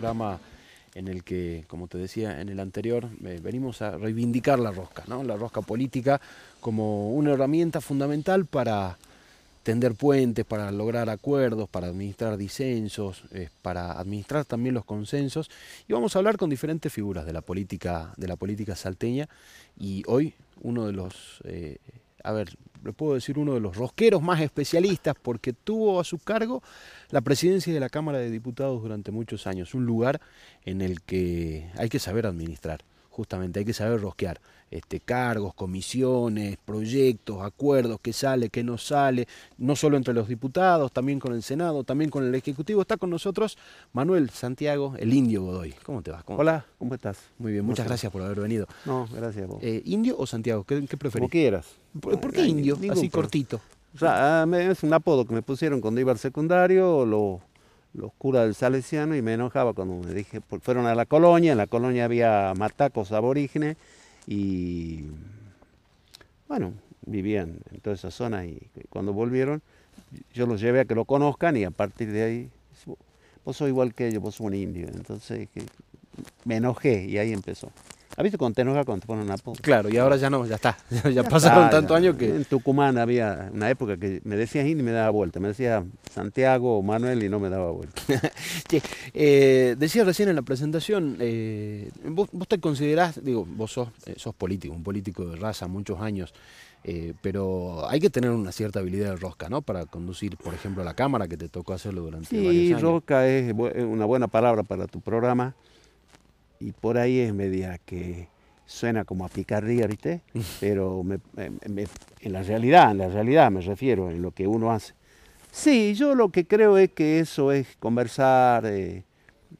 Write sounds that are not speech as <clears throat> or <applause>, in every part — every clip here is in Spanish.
programa en el que, como te decía en el anterior, eh, venimos a reivindicar la rosca, ¿no? la rosca política como una herramienta fundamental para tender puentes, para lograr acuerdos, para administrar disensos, eh, para administrar también los consensos. Y vamos a hablar con diferentes figuras de la política, de la política salteña. Y hoy uno de los eh, a ver, le puedo decir uno de los rosqueros más especialistas porque tuvo a su cargo la presidencia de la Cámara de Diputados durante muchos años, un lugar en el que hay que saber administrar justamente hay que saber rosquear este, cargos, comisiones, proyectos, acuerdos, qué sale, qué no sale, no solo entre los diputados, también con el Senado, también con el Ejecutivo. Está con nosotros Manuel Santiago, el Indio Godoy. ¿Cómo te vas? Hola, ¿cómo estás? Muy bien, muchas gracias por haber venido. No, gracias vos. Eh, ¿Indio o Santiago? ¿Qué, qué preferís? Como quieras. ¿Por, qué Indio? Así cortito. O sea, ah, es un apodo que me pusieron cuando iba al secundario, lo los curas del Salesiano y me enojaba cuando me dije, porque fueron a la colonia, en la colonia había matacos aborígenes y bueno, vivían en toda esa zona y cuando volvieron yo los llevé a que lo conozcan y a partir de ahí, vos sos igual que ellos, vos sos un indio, entonces me enojé y ahí empezó. ¿Has visto enojas cuando te ponen una apodo? Claro, y ahora ya no, ya está. <laughs> Ya, pasaron tantos años que. En Tucumán había una época que me decías y me daba vuelta. Me decía Santiago o Manuel y no me daba vuelta. <laughs> eh, decías recién en la presentación, eh, vos, te considerás, digo, vos sos, eh, sos político, un político de raza, muchos años. Eh, pero hay que tener una cierta habilidad de rosca, ¿no? Para conducir, por ejemplo, la cámara, que te tocó hacerlo durante varios años. Sí, rosca es una buena palabra para tu programa y por ahí es media que suena como a picardía, ¿viste? <laughs> Pero en la realidad, en la realidad me refiero, en lo que uno hace. Sí, yo lo que creo es que eso es conversar, eh,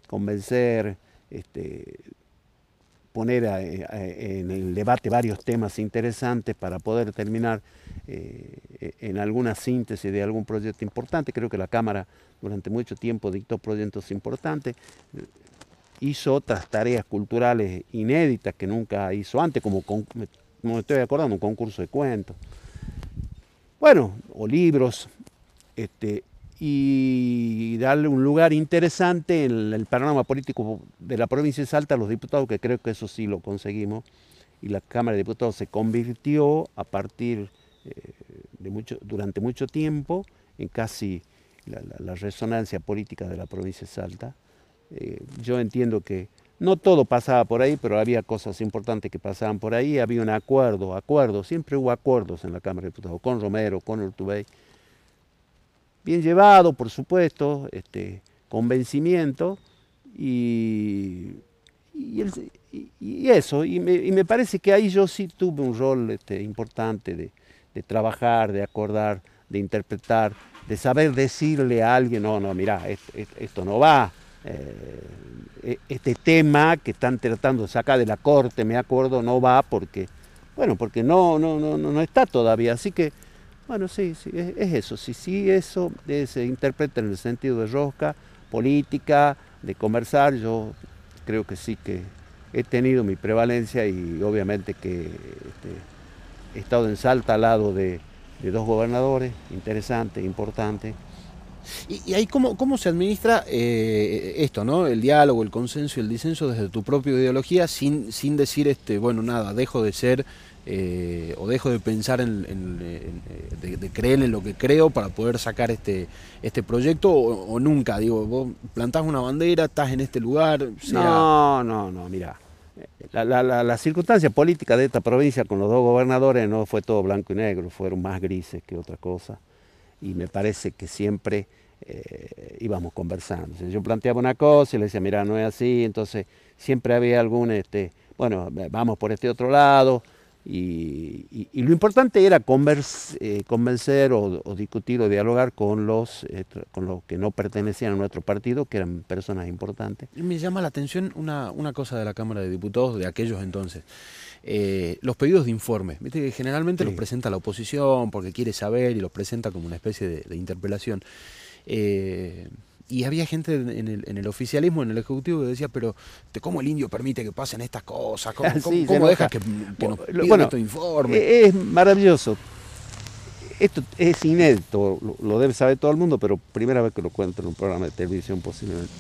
convencer, este, poner en el debate varios temas interesantes para poder terminar eh, en alguna síntesis de algún proyecto importante. Creo que la Cámara durante mucho tiempo dictó proyectos importantes hizo otras tareas culturales inéditas que nunca hizo antes, como, me estoy acordando, un concurso de cuentos. Bueno, o libros, este, y darle un lugar interesante en el panorama político de la provincia de Salta a los diputados, que creo que eso sí lo conseguimos, y la Cámara de Diputados se convirtió a partir eh, de mucho, durante mucho tiempo en casi la resonancia política de la provincia de Salta. Eh, yo entiendo que no todo pasaba por ahí, pero había cosas importantes que pasaban por ahí, había un acuerdo, acuerdos, siempre hubo acuerdos en la Cámara de Diputados, con Romero, con Urtubey. Bien llevado, por supuesto, este, convencimiento y, y, eso, y me, parece que ahí yo sí tuve un rol este, importante de, trabajar, de acordar, de interpretar, de saber decirle a alguien, no, no, mira, esto no va, eh, e-, este tema que están tratando de sacar de la corte, me acuerdo, no va porque, bueno, porque no, no, no, no está todavía. Así que, bueno, sí, sí es, eso. Si sí, eso se interpreta en el sentido de rosca, política, de conversar, yo creo que sí que he tenido mi prevalencia y obviamente que este, he estado en Salta al lado de, de dos gobernadores, interesantes, importantes. Y, ahí cómo, cómo se administra eh, esto, ¿no? El diálogo, el consenso y el disenso desde tu propia ideología sin, sin decir, este, bueno, nada, dejo de ser eh, o dejo de pensar en, de, creer en lo que creo para poder sacar este, este proyecto o, nunca, digo, vos plantás una bandera, estás en este lugar. No, no, no, mira. La, la, la, circunstancia política de esta provincia con los dos gobernadores no fue todo blanco y negro, fueron más grises que otra cosa y me parece que siempre eh, íbamos conversando. Yo planteaba una cosa y le decía, mira, no es así, entonces siempre había algún, este, bueno, vamos por este otro lado. Y, lo importante era eh, convencer o, discutir o dialogar con los, eh, con los que no pertenecían a nuestro partido, que eran personas importantes. Me llama la atención una, una cosa de la Cámara de Diputados de aquellos entonces. Eh, los pedidos de informe. Generalmente los presenta la oposición porque quiere saber y los presenta como una especie de, interpelación. Y había gente en el, oficialismo, en el ejecutivo, que decía, pero ¿cómo el indio permite que pasen estas cosas? ¿Cómo, <laughs> deja que, nos bueno, estos informes? Es maravilloso. esto es inédito, lo, lo, debe saber todo el mundo, pero primera vez que lo cuento en un programa de televisión posiblemente.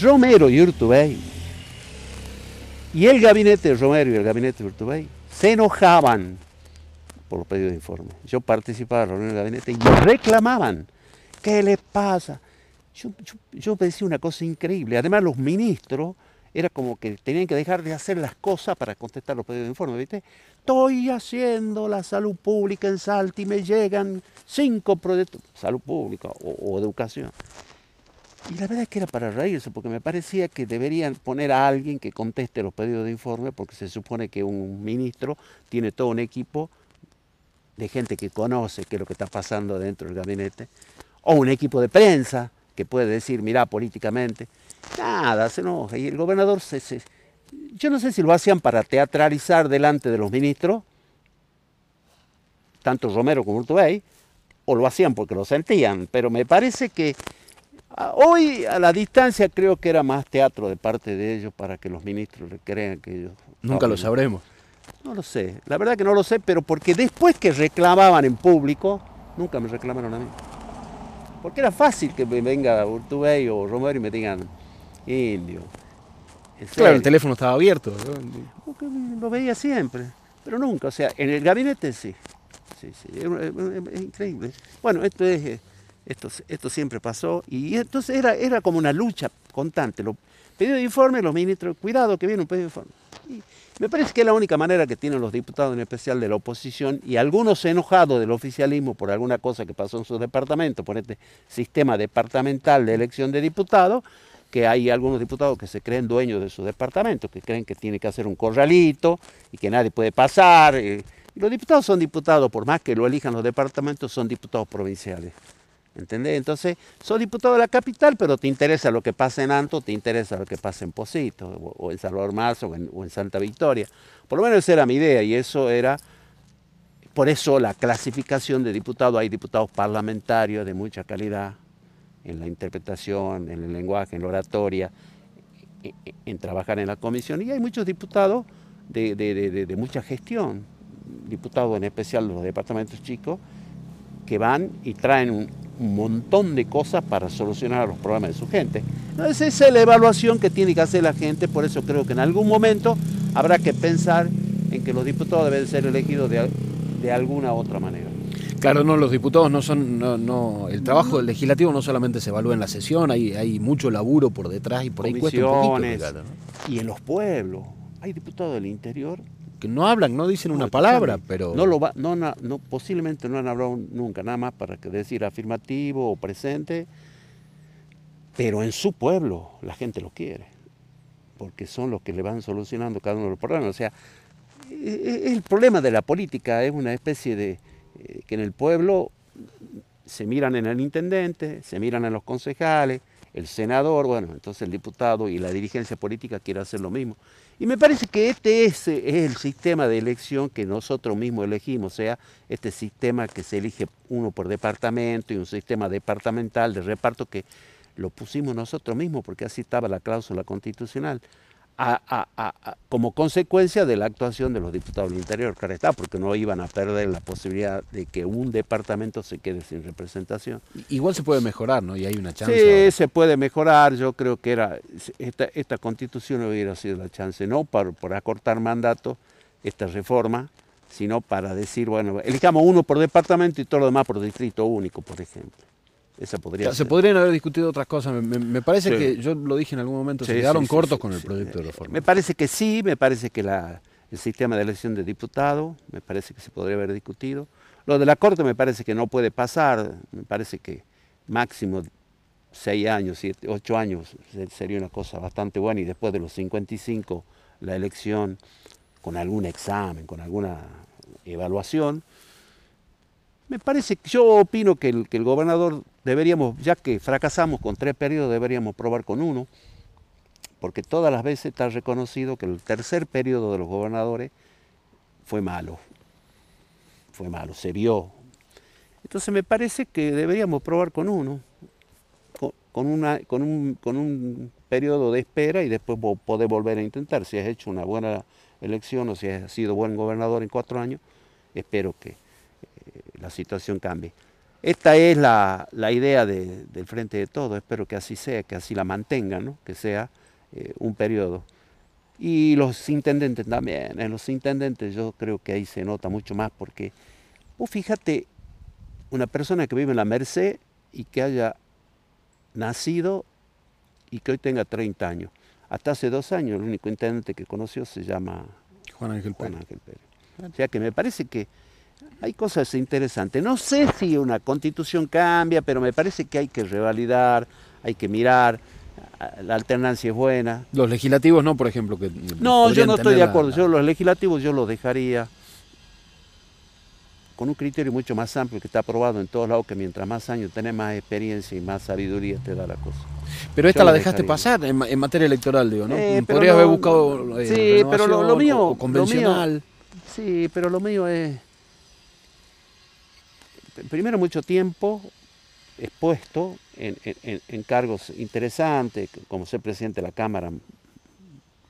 Romero y Urtubey y el gabinete de Romero y el gabinete de Urtubey se enojaban por los pedidos de informe. Yo participaba en la reunión del gabinete y reclamaban, ¿qué les pasa? Yo, yo, yo decía una cosa increíble. Además, los ministros era como que tenían que dejar de hacer las cosas para contestar los pedidos de informe, ¿viste? Estoy haciendo la salud pública en Salta y me llegan cinco proyectos, salud pública o, o educación. Y la verdad es que era para reírse, porque me parecía que deberían poner a alguien que conteste los pedidos de informe, porque se supone que un ministro tiene todo un equipo de gente que conoce qué es lo que está pasando dentro del gabinete, o un equipo de prensa que puede decir, mirá, políticamente, nada, se enoja. Y el gobernador, se, se, yo no sé si lo hacían para teatralizar delante de los ministros, tanto Romero como Urtubey, o lo hacían porque lo sentían, pero me parece que Hoy a la distancia creo que era más teatro de parte de ellos para que los ministros le crean que ellos... Nunca lo sabremos. No lo sé, la verdad que no lo sé, pero porque después que reclamaban en público, nunca me reclamaron a mí. Porque era fácil que me venga Urtubey o Romero y me digan, indio. Claro, el teléfono estaba abierto. Porque lo veía siempre, pero nunca, o sea, en el gabinete sí. Sí, sí, es, es, es increíble. Bueno, esto es esto, esto siempre pasó y entonces era, era como una lucha constante. Lo, pedido de informe, los ministros, cuidado que viene un pedido de informe. Y me parece que es la única manera que tienen los diputados, en especial de la oposición, y algunos enojados del oficialismo por alguna cosa que pasó en su departamento, por este sistema departamental de elección de diputados, que hay algunos diputados que se creen dueños de su departamento, que creen que tiene que hacer un corralito y que nadie puede pasar. Y los diputados son diputados, por más que lo elijan los departamentos, son diputados provinciales. ¿Entendés? Entonces, sos diputado de la capital, pero te interesa lo que pasa en Anto, te interesa lo que pasa en Posito, o, en Salvador Marzo, o en, Santa Victoria. Por lo menos esa era mi idea, y eso era, por eso la clasificación de diputado, hay diputados parlamentarios de mucha calidad en la interpretación, en el lenguaje, en la oratoria, en, en trabajar en la comisión, y hay muchos diputados de, de mucha gestión, diputados en especial de los departamentos chicos, que van y traen un, un montón de cosas para solucionar los problemas de su gente. Entonces esa es la evaluación que tiene que hacer la gente, por eso creo que en algún momento habrá que pensar en que los diputados deben ser elegidos de, de alguna otra manera. Claro, no, los diputados no son, no, no, el trabajo del legislativo no solamente se evalúa en la sesión, hay, hay mucho laburo por detrás y por ahí cuesta un poquito. Claro, ¿no? Y en los pueblos, hay diputados del interior que no hablan, no dicen una palabra, pero... No lo va, no, no, no, posiblemente no han hablado nunca, nada más para decir afirmativo o presente, pero en su pueblo la gente lo quiere, porque son los que le van solucionando cada uno de los problemas. O sea, el problema de la política es una especie de eh, que en el pueblo se miran en el intendente, se miran en los concejales, el senador, bueno, entonces el diputado y la dirigencia política quiere hacer lo mismo. Y me parece que este es, es, el sistema de elección que nosotros mismos elegimos, o sea, este sistema que se elige uno por departamento y un sistema departamental de reparto que lo pusimos nosotros mismos porque así estaba la cláusula constitucional. A, a, a, como consecuencia de la actuación de los diputados del interior, claro está, porque no iban a perder la posibilidad de que un departamento se quede sin representación. Igual se puede mejorar, ¿no? Y hay una chance. Sí, ahora. se puede mejorar. Yo creo que era esta, esta constitución hubiera sido la chance, no por, por acortar mandato, esta reforma, sino para decir, bueno, elijamos uno por departamento y todo lo demás por distrito único, por ejemplo. Esa podría claro, se podrían haber discutido otras cosas. Me, me parece sí. que yo lo dije en algún momento, sí, se quedaron sí, cortos con el proyecto de reforma. Me parece que sí, me parece que la, el sistema de elección de diputados, me parece que se podría haber discutido. Lo de la Corte me parece que no puede pasar, me parece que máximo seis años, siete, ocho años sería una cosa bastante buena y después de los 55 la elección con algún examen, con alguna evaluación. Me parece, yo opino que el, que el gobernador deberíamos, ya que fracasamos con tres periodos, deberíamos probar con uno, porque todas las veces está reconocido que el tercer periodo de los gobernadores fue malo, fue malo, se vio. Entonces me parece que deberíamos probar con uno, con, una, con, un, con un periodo de espera y después poder volver a intentar. Si has hecho una buena elección o si has sido buen gobernador en cuatro años, espero que la situación cambie. Esta es la, idea del Frente de Todo, espero que así sea, que así la mantengan, que sea eh, un periodo. Y los intendentes también, en los intendentes yo creo que ahí se nota mucho más porque, vos fíjate, una persona que vive en la Merced y que haya nacido y que hoy tenga 30 años. Hasta hace dos años el único intendente que conoció se llama Juan Ángel Pérez. O sea que me parece que hay cosas interesantes. No sé si una constitución cambia, pero me parece que hay que revalidar, hay que mirar. La alternancia es buena. Los legislativos no, por ejemplo. que No, yo no estoy de acuerdo. Yo los legislativos yo los dejaría con un criterio mucho más amplio que está aprobado en todos lados, que mientras más años tenés más experiencia y más sabiduría te da la cosa. Pero esta la dejaste pasar en, materia electoral, digo, ¿no? Eh, Podrías haber buscado eh, sí, pero lo, mío, convencional. sí, pero lo mío es primero mucho tiempo expuesto en, cargos interesantes, como ser presidente de la Cámara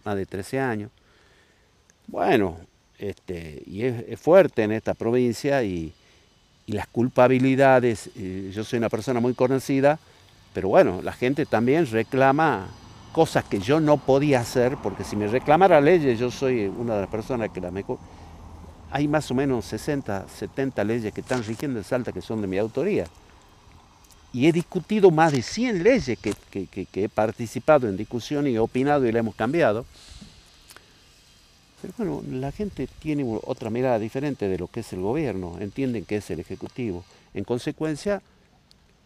más de 13 años. Bueno, este, y es, fuerte en esta provincia y, las culpabilidades, yo soy una persona muy conocida, pero bueno, la gente también reclama cosas que yo no podía hacer, porque si me reclamara leyes, yo soy una de las personas que la mejor... Hay más o menos 60, 70 leyes que están rigiendo en Salta que son de mi autoría. Y he discutido más de 100 leyes que, he participado en discusión y he opinado y le hemos cambiado. Pero bueno, la gente tiene otra mirada diferente de lo que es el gobierno, entienden que es el Ejecutivo. En consecuencia,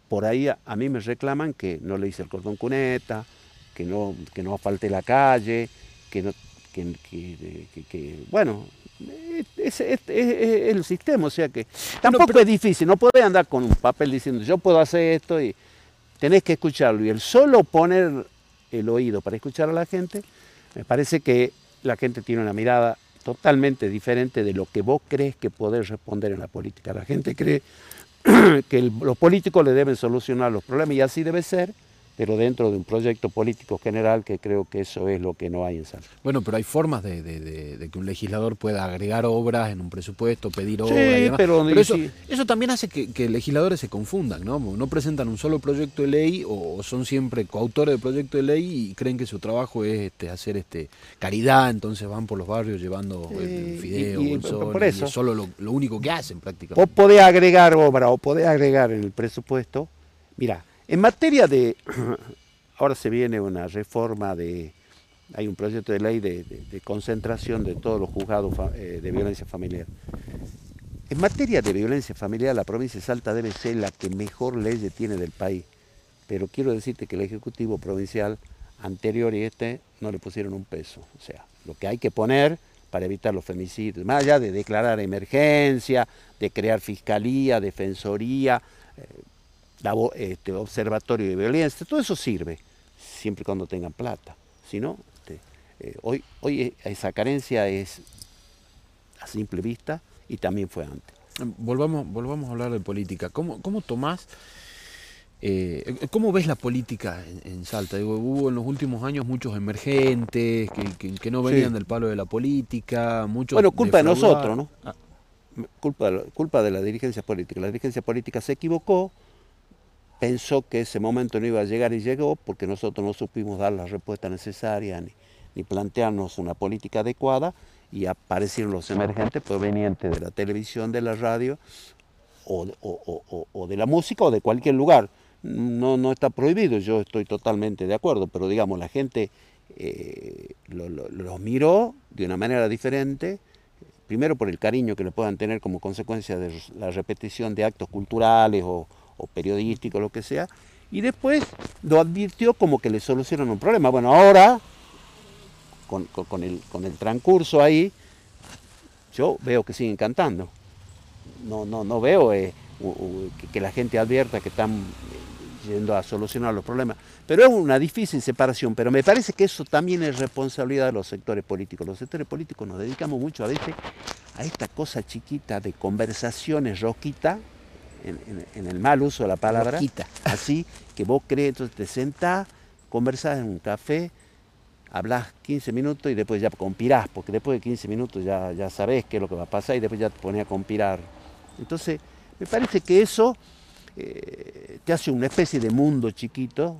por ahí a, mí me reclaman que no le hice el cordón cuneta, que no, que no falte la calle, que no, que, bueno, es, el sistema, o sea que tampoco es difícil, no podés andar con un papel diciendo yo puedo hacer esto y tenés que escucharlo. Y el solo poner el oído para escuchar a la gente, me parece que la gente tiene una mirada totalmente diferente de lo que vos crees que podés responder en la política. La gente cree <clears throat> que los políticos le deben solucionar los problemas y así debe ser, pero dentro de un proyecto político general que creo que eso es lo que no hay en Salta. Bueno, pero hay formas de, que un legislador pueda agregar obras en un presupuesto, pedir obras y demás. Pero, eso, eso, también hace que, legisladores se confundan, ¿no? No presentan un solo proyecto de ley o son siempre coautores de proyecto de ley y creen que su trabajo es este, hacer este caridad, entonces van por los barrios llevando el fideo, y, por eso, es solo lo, lo, único que hacen prácticamente. Vos podés agregar obra o podés agregar en el presupuesto, mira, en materia de, <clears throat> ahora se viene una reforma de, hay un proyecto de ley de, concentración de todos los juzgados eh, de violencia familiar. En materia de violencia familiar, la provincia de Salta debe ser la que mejor ley tiene del país. Pero quiero decirte que el Ejecutivo Provincial anterior y este no le pusieron un peso. O sea, lo que hay que poner para evitar los femicidios, más allá de declarar emergencia, de crear fiscalía, defensoría, eh, este, observatorio de violencia, todo eso sirve, siempre y cuando tengan plata. Si no, este, eh, hoy, hoy esa carencia es a simple vista y también fue antes. Volvamos, volvamos a hablar de política. ¿Cómo, cómo tomás, eh, cómo ves la política en, Salta? hubo en los últimos años muchos emergentes que, no venían del palo de la política, muchos... Bueno, culpa de nosotros, ¿no? Ah. Culpa, culpa de la dirigencia política. La dirigencia política se equivocó, pensó que ese momento no iba a llegar y llegó porque nosotros no supimos dar la respuesta necesaria ni, plantearnos una política adecuada y aparecieron los emergentes provenientes de la televisión, de la radio o, de la música o de cualquier lugar. No, no está prohibido, yo estoy totalmente de acuerdo, pero digamos, la gente eh, los miró de una manera diferente, primero por el cariño que le puedan tener como consecuencia de la repetición de actos culturales o, o periodístico, lo que sea, y después lo advirtió como que le solucionan un problema. Bueno, ahora, con, el, con el transcurso ahí, yo veo que siguen cantando. No, no, no veo eh, que, la gente advierta que están yendo a solucionar los problemas. Pero es una difícil separación, pero me parece que eso también es responsabilidad de los sectores políticos. Los sectores políticos nos dedicamos mucho a veces a esta cosa chiquita de conversaciones roquita en, el mal uso de la palabra, <laughs> así que vos crees, entonces te sentás, conversás en un café, hablas 15 minutos y después ya conspirás, porque después de 15 minutos ya, ya sabés qué es lo que va a pasar y después ya te pones a conspirar. Entonces, Me parece que eso eh, te hace una especie de mundo chiquito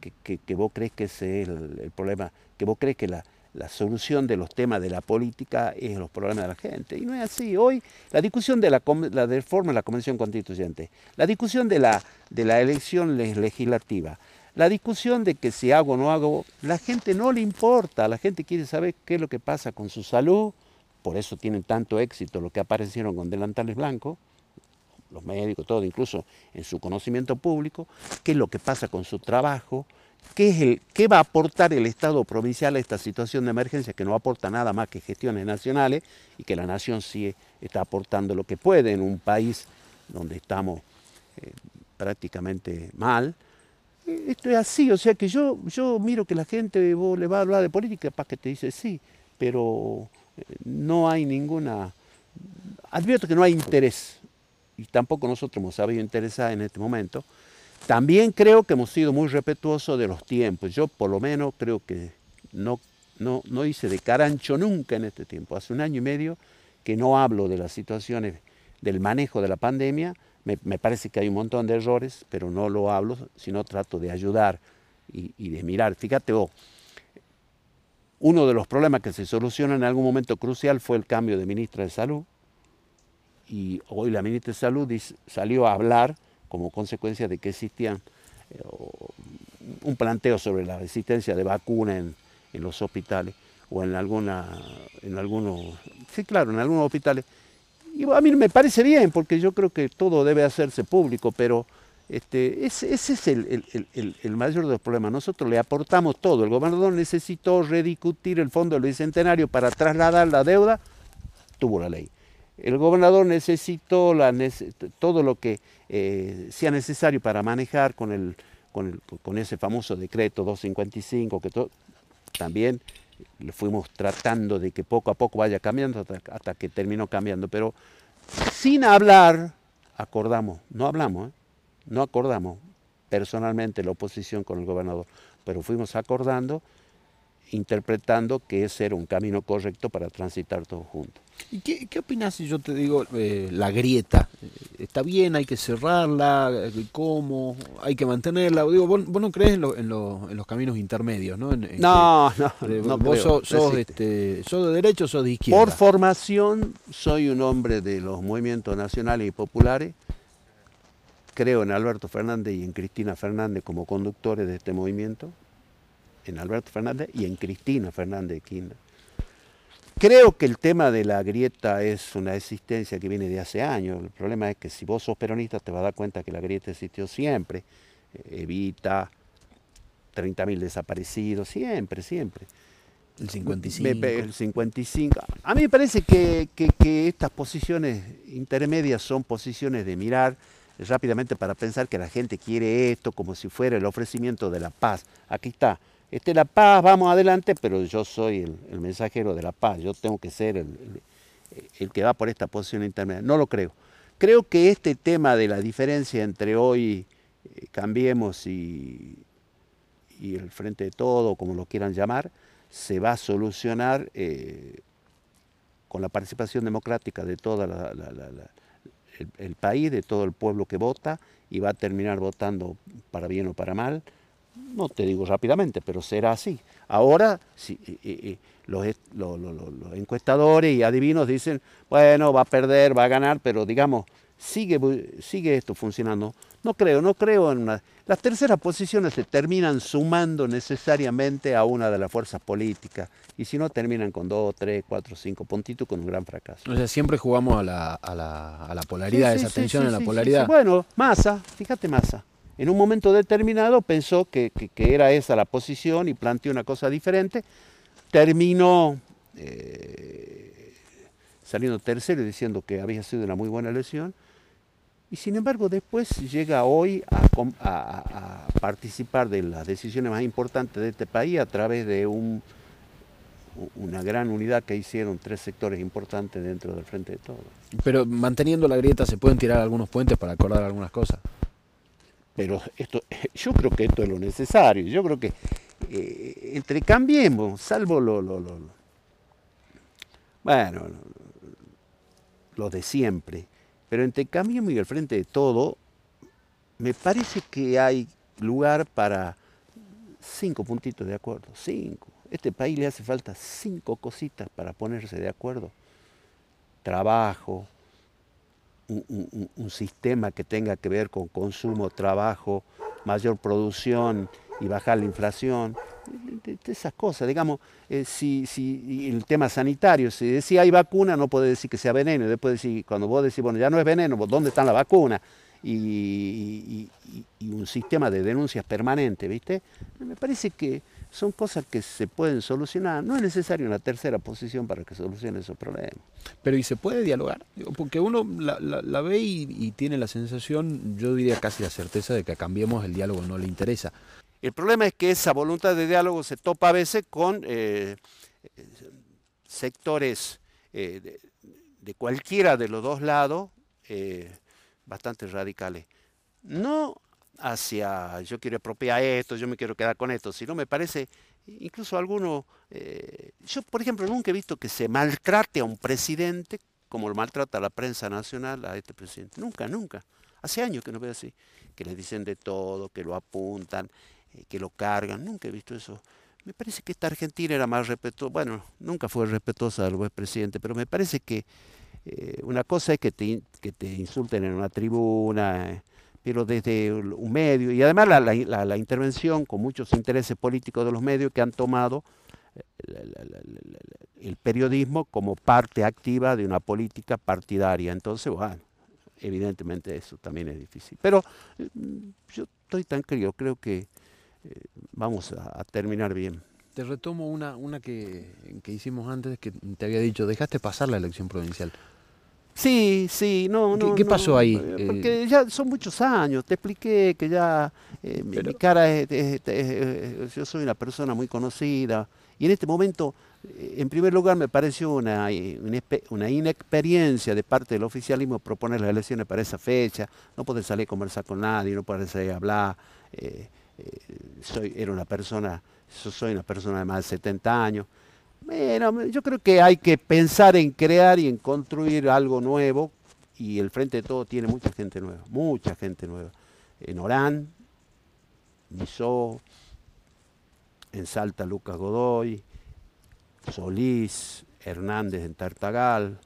que, vos crees que ese es el, problema, que vos crees que la, solución de los temas de la política es los problemas de la gente. Y no es así. Hoy la discusión de la, la reforma de la Convención Constituyente, la discusión de la, de la elección legislativa, la discusión de que si hago o no hago, la gente no le importa, la gente quiere saber qué es lo que pasa con su salud, por eso tienen tanto éxito los que aparecieron con delantales blancos, los médicos, todo, incluso en su conocimiento público, qué es lo que pasa con su trabajo, qué, es el, qué va a aportar el Estado provincial a esta situación de emergencia, que no aporta nada más que gestiones nacionales y que la nación sí está aportando lo que puede en un país donde estamos eh, prácticamente mal. Esto es así, o sea que yo, yo miro que la gente le va a hablar de política para que te dice sí, pero eh, no hay ninguna... Advierto que no hay interés y tampoco nosotros hemos sabido interesar en este momento. También creo que hemos sido muy respetuosos de los tiempos. Yo por lo menos creo que no, no, no hice de carancho nunca en este tiempo. Hace un año y medio que no hablo de las situaciones del manejo de la pandemia. Me, parece que hay un montón de errores, pero no lo hablo, sino trato de ayudar y, de mirar. Fíjate vos, uno de los problemas que se soluciona en algún momento crucial fue el cambio de ministra de Salud y hoy la ministra de Salud salió a hablar como consecuencia de que existían eh, un planteo sobre la existencia de vacunas en, los hospitales o en alguna, en algunos, sí claro, en algunos hospitales. Y a mí me parece bien, porque yo creo que todo debe hacerse público, pero este, ese, es el, el, mayor de los problemas. Nosotros le aportamos todo. El gobernador necesitó rediscutir el fondo del bicentenario para trasladar la deuda, tuvo la ley. El gobernador necesitó todo lo que eh, sea necesario para manejar con, ese famoso decreto 255, que también le fuimos tratando de que poco a poco vaya cambiando hasta, que terminó cambiando. Pero sin hablar, acordamos, no hablamos, ¿eh? no acordamos personalmente la oposición con el gobernador, pero fuimos acordando, interpretando que ese era un camino correcto para transitar todos juntos. ¿Y qué, qué opinas si yo te digo eh, la grieta? ¿Está bien? ¿Hay que cerrarla? ¿Cómo? ¿Hay que mantenerla? Digo, vos, no crees en, en, los caminos intermedios, ¿no? no, no, eh, Vos sos, este, sos, de derecho o sos de izquierda. Por formación soy un hombre de los movimientos nacionales y populares. Creo en Alberto Fernández y en Cristina Fernández como conductores de este movimiento. En Alberto Fernández y en Cristina Fernández de Kirchner Creo que el tema de la grieta es una existencia que viene de hace años. El problema es que si vos sos peronista te vas a dar cuenta que la grieta existió siempre. Eh, evita 30.000 desaparecidos, siempre, siempre. El 55. El 55. A mí me parece que, que, estas posiciones intermedias son posiciones de mirar rápidamente para pensar que la gente quiere esto como si fuera el ofrecimiento de la paz. Aquí está, este, la paz, vamos adelante, pero yo soy el, mensajero de la paz, yo tengo que ser el, que va por esta posición intermedia. No lo creo. Creo que este tema de la diferencia entre hoy eh, Cambiemos y, el Frente de Todo, como lo quieran llamar, se va a solucionar eh, con la participación democrática de todo el país, de todo el pueblo que vota, y va a terminar votando para bien o para mal no te digo rápidamente, pero será así. Ahora los, encuestadores y adivinos dicen, bueno, va a perder, va a ganar, pero digamos, sigue, sigue esto funcionando. No creo, no creo en una... Las terceras posiciones se terminan sumando necesariamente a una de las fuerzas políticas y si no terminan con dos, tres, cuatro, cinco puntitos con un gran fracaso. O sea, siempre jugamos a la, a la, a la polaridad, esa tensión en la polaridad. Bueno, Massa, fíjate Massa en un momento determinado pensó que, era esa la posición y planteó una cosa diferente, terminó eh, saliendo tercero y diciendo que había sido una muy buena elección, y sin embargo después llega hoy a, participar de las decisiones más importantes de este país a través de un, una gran unidad que hicieron tres sectores importantes dentro del Frente de Todos. Pero manteniendo la grieta se pueden tirar algunos puentes para acordar algunas cosas. Pero esto, <laughs> yo creo que esto es lo necesario. Yo creo que eh, entre cambiemos, salvo lo, bueno, lo de siempre, Pero entre Cambiemos y el Frente de Todo, me parece que hay lugar para cinco puntitos de acuerdo, cinco. Este país le hace falta cinco cositas para ponerse de acuerdo. Trabajo, un, sistema que tenga que ver con consumo, trabajo, mayor producción y bajar la inflación, esas cosas, digamos, eh, si, el tema sanitario, si hay vacuna, no puede decir que sea veneno, después decir, cuando vos decís, bueno, ya no es veneno, ¿dónde está la vacuna? Y, y un sistema de denuncias permanente, ¿viste? Me parece que son cosas que se pueden solucionar. No es necesario una tercera posición para que solucione esos problemas. Pero ¿y se puede dialogar? Porque uno la, ve y, tiene la sensación, yo diría casi la certeza de que a Cambiemos el diálogo no le interesa. El problema es que esa voluntad de diálogo se topa a veces con eh, sectores eh, de, cualquiera de los dos lados eh, bastante radicales. No hacia yo quiero apropiar esto, yo me quiero quedar con esto, sino me parece, incluso alguno, eh, yo por ejemplo nunca he visto que se maltrate a un presidente como lo maltrata la prensa nacional a este presidente, nunca, nunca, hace años que no veo así, que le dicen de todo, que lo apuntan, eh, que lo cargan, nunca he visto eso. Me parece que esta Argentina era más respetuosa, bueno, nunca fue respetuosa al buen presidente, pero me parece que eh, una cosa es que te, que te insulten en una tribuna, pero desde un medio, y además la, intervención con muchos intereses políticos de los medios que han tomado eh, el periodismo como parte activa de una política partidaria. Entonces, bueno, evidentemente eso también es difícil. Pero mm, yo estoy tan crío, creo que eh, vamos a, terminar bien. Te retomo una, una que, que hicimos antes, que te había dicho, dejaste pasar la elección provincial. Sí, sí, no, no. ¿Qué, pasó ahí? Eh, porque ya son muchos años, te expliqué que ya eh, mi cara es, yo soy una persona muy conocida y en este momento, eh, en primer lugar, me pareció una, una, inexperiencia de parte del oficialismo proponer las elecciones para esa fecha, no poder salir a conversar con nadie, no poder salir a hablar. soy, era una persona, soy una persona de más de 70 años. Bueno, yo creo que hay que pensar en crear y en construir algo nuevo y el Frente de Todo tiene mucha gente nueva, mucha gente nueva. En Orán, Misó, en Salta Lucas Godoy, Solís, Hernández en Tartagal,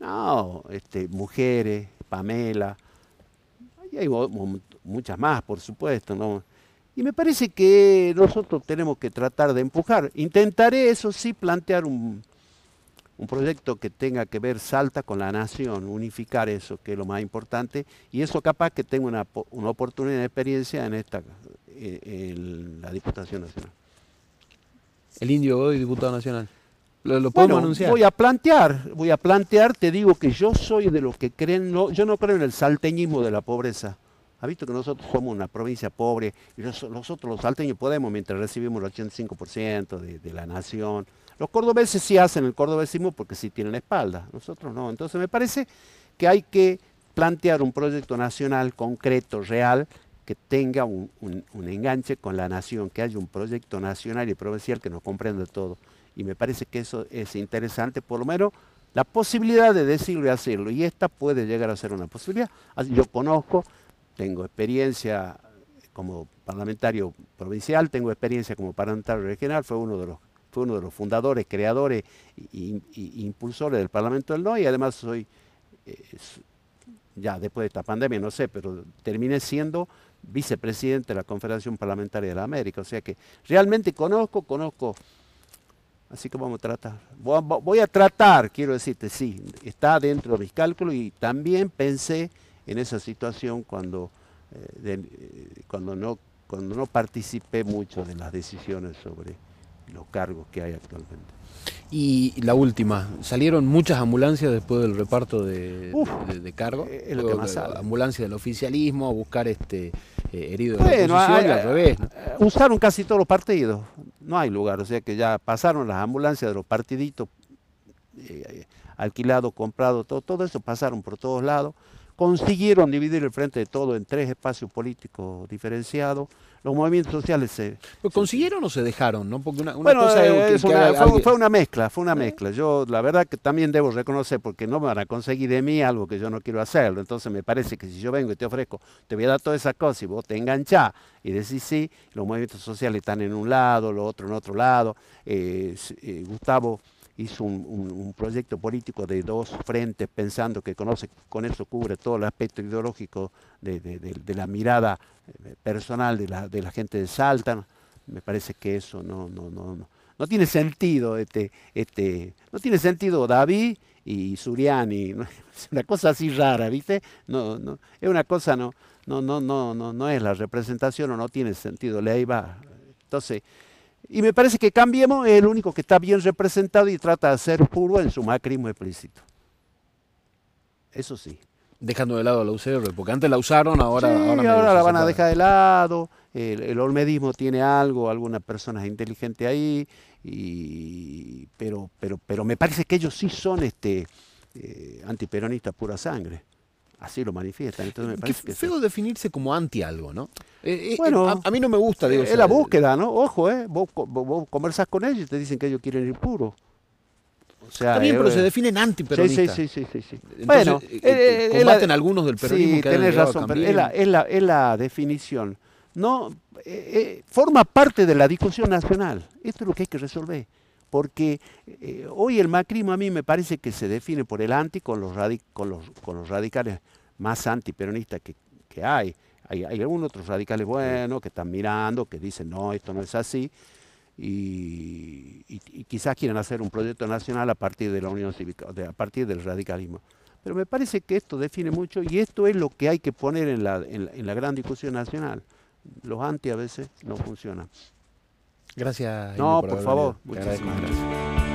no, este, mujeres, Pamela, y hay muchas más, por supuesto, ¿no? Y me parece que nosotros tenemos que tratar de empujar. Intentaré, eso sí, plantear un, proyecto que tenga que ver Salta con la nación, unificar eso, que es lo más importante, y eso capaz que tenga una, oportunidad de experiencia en esta eh, en la Diputación Nacional. El indio hoy diputado nacional. ¿Lo, podemos anunciar? Voy a plantear, voy a plantear, te digo que yo soy de los que creen, no, yo no creo en el salteñismo de la pobreza. Ha visto que nosotros somos una provincia pobre y nosotros los salteños podemos mientras recibimos el 85% de, la nación. Los cordobeses sí hacen el cordobesismo porque sí tienen espalda, nosotros no. Entonces me parece que hay que plantear un proyecto nacional concreto, real, que tenga un, enganche con la nación, que haya un proyecto nacional y provincial que nos comprenda todo. Y me parece que eso es interesante, por lo menos la posibilidad de decirlo y hacerlo. Y esta puede llegar a ser una posibilidad. Yo conozco tengo experiencia como parlamentario provincial, tengo experiencia como parlamentario regional, fue uno de los, fue uno de los fundadores, creadores e impulsores del Parlamento del No y además soy, eh, ya después de esta pandemia, no sé, pero terminé siendo vicepresidente de la Confederación Parlamentaria de la América, o sea que realmente conozco, conozco, así que vamos a tratar. Voy a, tratar, quiero decirte, sí, está dentro de mis cálculos y también pensé en esa situación cuando, eh, eh, cuando, no, cuando no participé mucho de las decisiones sobre los cargos que hay actualmente. Y la última, ¿salieron muchas ambulancias después del reparto de, cargos? Es lo que más Ambulancia del oficialismo a buscar este eh, herido de la al revés. Usaron casi todos los partidos, no hay lugar, o sea que ya pasaron las ambulancias de los partiditos, alquilados, comprados, todo, todo eso pasaron por todos lados consiguieron dividir el frente de todo en tres espacios políticos diferenciados. Los movimientos sociales se... ¿Pero ¿Consiguieron o se dejaron? ¿no? Porque una, una bueno, cosa es que una- fue, una mezcla, fue una mezcla. Yo la verdad que también debo reconocer, porque no me van a conseguir de mí algo que yo no quiero hacerlo. Entonces me parece que si yo vengo y te ofrezco, te voy a dar todas esas cosas y vos te enganchás y decís sí, los movimientos sociales están en un lado, los otros en otro lado. Eh, eh, Gustavo hizo un, proyecto político de dos frentes pensando que con eso cubre todo el aspecto ideológico de, la mirada eh, personal de la, gente de Salta. Me parece que eso no, no, no, no, no tiene sentido, este, este, no tiene sentido David y Suriani, <laughs> es una cosa así rara, ¿viste? No, no, es una cosa, no, no, no, no, no, no es la representación o no tiene sentido, le ahí va. Entonces, y me parece que Cambiemos es el único que está bien representado y trata de ser puro en su macrismo explícito. Eso sí. Dejando de lado a la UCR, porque antes la usaron, ahora, Sí, ahora, ahora, la van a dejar de lado, el, el olmedismo tiene algo, algunas personas inteligentes ahí, y, pero, pero, pero me parece que ellos sí son este, eh, antiperonistas pura sangre. Así lo manifiestan. Entonces me Qué que feo definirse como anti algo, ¿no? Eh, eh, Bueno, a, a mí no me gusta, digo. es la búsqueda, ¿no? Ojo, ¿eh? Vos, vos, conversás con ellos y te dicen que ellos quieren ir puro. O sea, Está bien, eh, pero se eh, definen antiperonistas. sí, sí, sí, sí, sí. Entonces, bueno, eh, eh, eh, eh, combaten la- algunos del peronismo sí, que tenés razón, pero es la, es, la, es la definición. No, eh, eh, forma parte de la discusión nacional. Esto es lo que hay que resolver. Porque eh, hoy el macrismo a mí me parece que se define por el anti con los, radi- con los, con los radicales más antiperonistas que, que hay. hay. Hay algunos otros radicales buenos que están mirando, que dicen, no, esto no es así. Y, y- y quizás quieren hacer un proyecto nacional a partir de la Unión Cívica, de- a partir del radicalismo. Pero me parece que esto define mucho y esto es lo que hay que poner en la, en la, en la gran discusión nacional. Los anti a veces no funcionan. Gracias. No, por favor, muchísimas gracias.